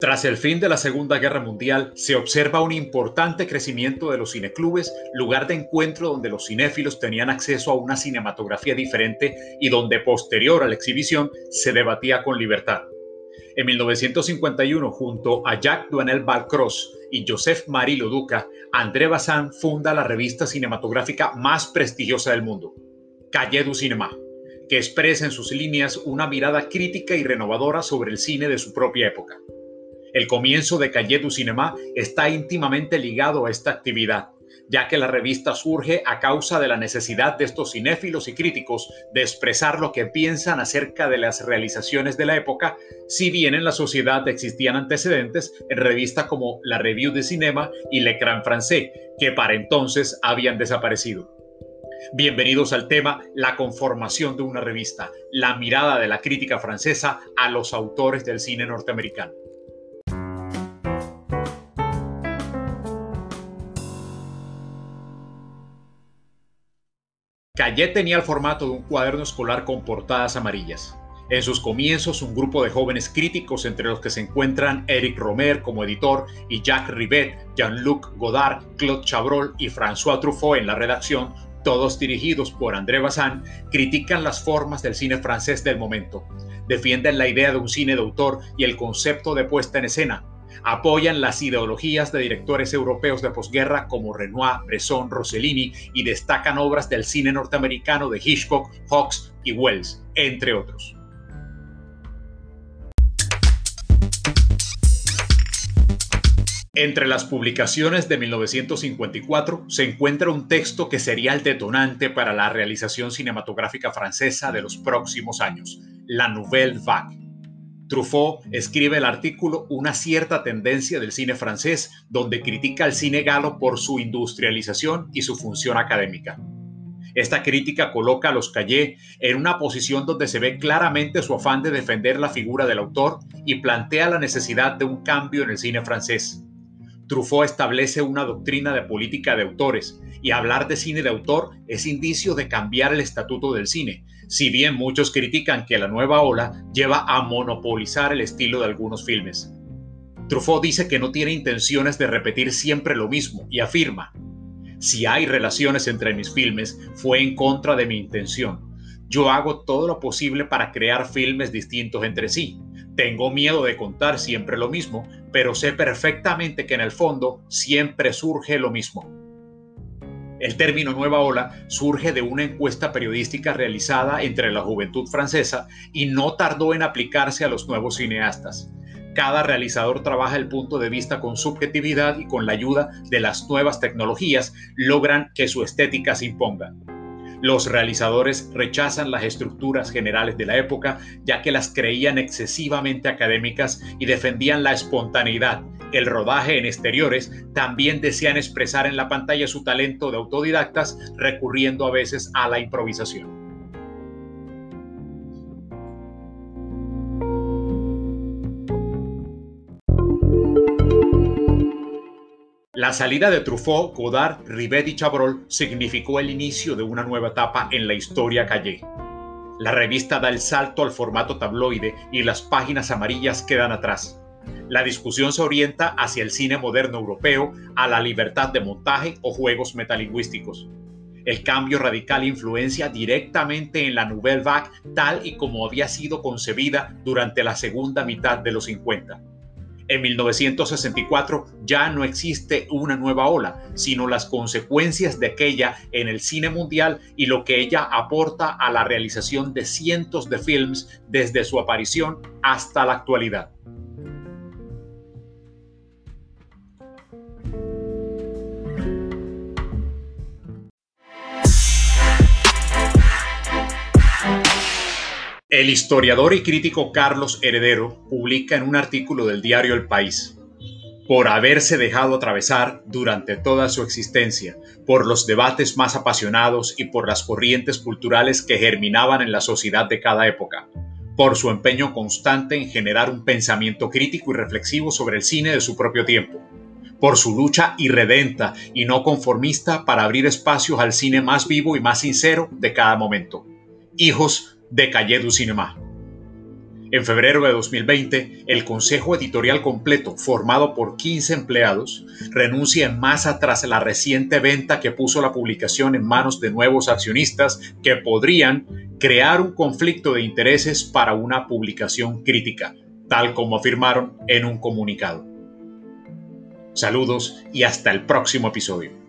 Tras el fin de la Segunda Guerra Mundial, se observa un importante crecimiento de los cineclubes, lugar de encuentro donde los cinéfilos tenían acceso a una cinematografía diferente y donde posterior a la exhibición se debatía con libertad. En 1951, junto a Jacques Duanel Balcross y Joseph Marie Loduca, André Bazin funda la revista cinematográfica más prestigiosa del mundo, Calle du Cinéma, que expresa en sus líneas una mirada crítica y renovadora sobre el cine de su propia época. El comienzo de Calle du Cinéma está íntimamente ligado a esta actividad, ya que la revista surge a causa de la necesidad de estos cinéfilos y críticos de expresar lo que piensan acerca de las realizaciones de la época, si bien en la sociedad existían antecedentes en revistas como la Revue de Cinema y L'Écran Français, que para entonces habían desaparecido. Bienvenidos al tema La conformación de una revista, la mirada de la crítica francesa a los autores del cine norteamericano. Cayet tenía el formato de un cuaderno escolar con portadas amarillas. En sus comienzos, un grupo de jóvenes críticos, entre los que se encuentran Eric Romer como editor y Jacques Rivet, Jean-Luc Godard, Claude Chabrol y François Truffaut en la redacción, todos dirigidos por André Bazin, critican las formas del cine francés del momento. Defienden la idea de un cine de autor y el concepto de puesta en escena, apoyan las ideologías de directores europeos de posguerra como Renoir, Bresson, Rossellini y destacan obras del cine norteamericano de Hitchcock, Hawks y Wells, entre otros. Entre las publicaciones de 1954 se encuentra un texto que sería el detonante para la realización cinematográfica francesa de los próximos años, La Nouvelle Vague Truffaut escribe el artículo Una cierta tendencia del cine francés, donde critica al cine galo por su industrialización y su función académica. Esta crítica coloca a los Calle en una posición donde se ve claramente su afán de defender la figura del autor y plantea la necesidad de un cambio en el cine francés. Truffaut establece una doctrina de política de autores, y hablar de cine de autor es indicio de cambiar el estatuto del cine, si bien muchos critican que la nueva ola lleva a monopolizar el estilo de algunos filmes. Truffaut dice que no tiene intenciones de repetir siempre lo mismo y afirma, si hay relaciones entre mis filmes, fue en contra de mi intención. Yo hago todo lo posible para crear filmes distintos entre sí. Tengo miedo de contar siempre lo mismo, pero sé perfectamente que en el fondo siempre surge lo mismo. El término nueva ola surge de una encuesta periodística realizada entre la juventud francesa y no tardó en aplicarse a los nuevos cineastas. Cada realizador trabaja el punto de vista con subjetividad y con la ayuda de las nuevas tecnologías logran que su estética se imponga. Los realizadores rechazan las estructuras generales de la época ya que las creían excesivamente académicas y defendían la espontaneidad, el rodaje en exteriores, también desean expresar en la pantalla su talento de autodidactas, recurriendo a veces a la improvisación. La salida de Truffaut, Godard, Rivet y Chabrol significó el inicio de una nueva etapa en la historia calle. La revista da el salto al formato tabloide y las páginas amarillas quedan atrás. La discusión se orienta hacia el cine moderno europeo, a la libertad de montaje o juegos metalingüísticos. El cambio radical influencia directamente en la Nouvelle Vague tal y como había sido concebida durante la segunda mitad de los 50. En 1964 ya no existe una nueva ola, sino las consecuencias de aquella en el cine mundial y lo que ella aporta a la realización de cientos de films desde su aparición hasta la actualidad. El historiador y crítico Carlos Heredero publica en un artículo del diario El País, por haberse dejado atravesar durante toda su existencia por los debates más apasionados y por las corrientes culturales que germinaban en la sociedad de cada época, por su empeño constante en generar un pensamiento crítico y reflexivo sobre el cine de su propio tiempo, por su lucha irredenta y no conformista para abrir espacios al cine más vivo y más sincero de cada momento. Hijos de Calle du Cinema. En febrero de 2020, el consejo editorial completo, formado por 15 empleados, renuncia en masa tras la reciente venta que puso la publicación en manos de nuevos accionistas que podrían crear un conflicto de intereses para una publicación crítica, tal como afirmaron en un comunicado. Saludos y hasta el próximo episodio.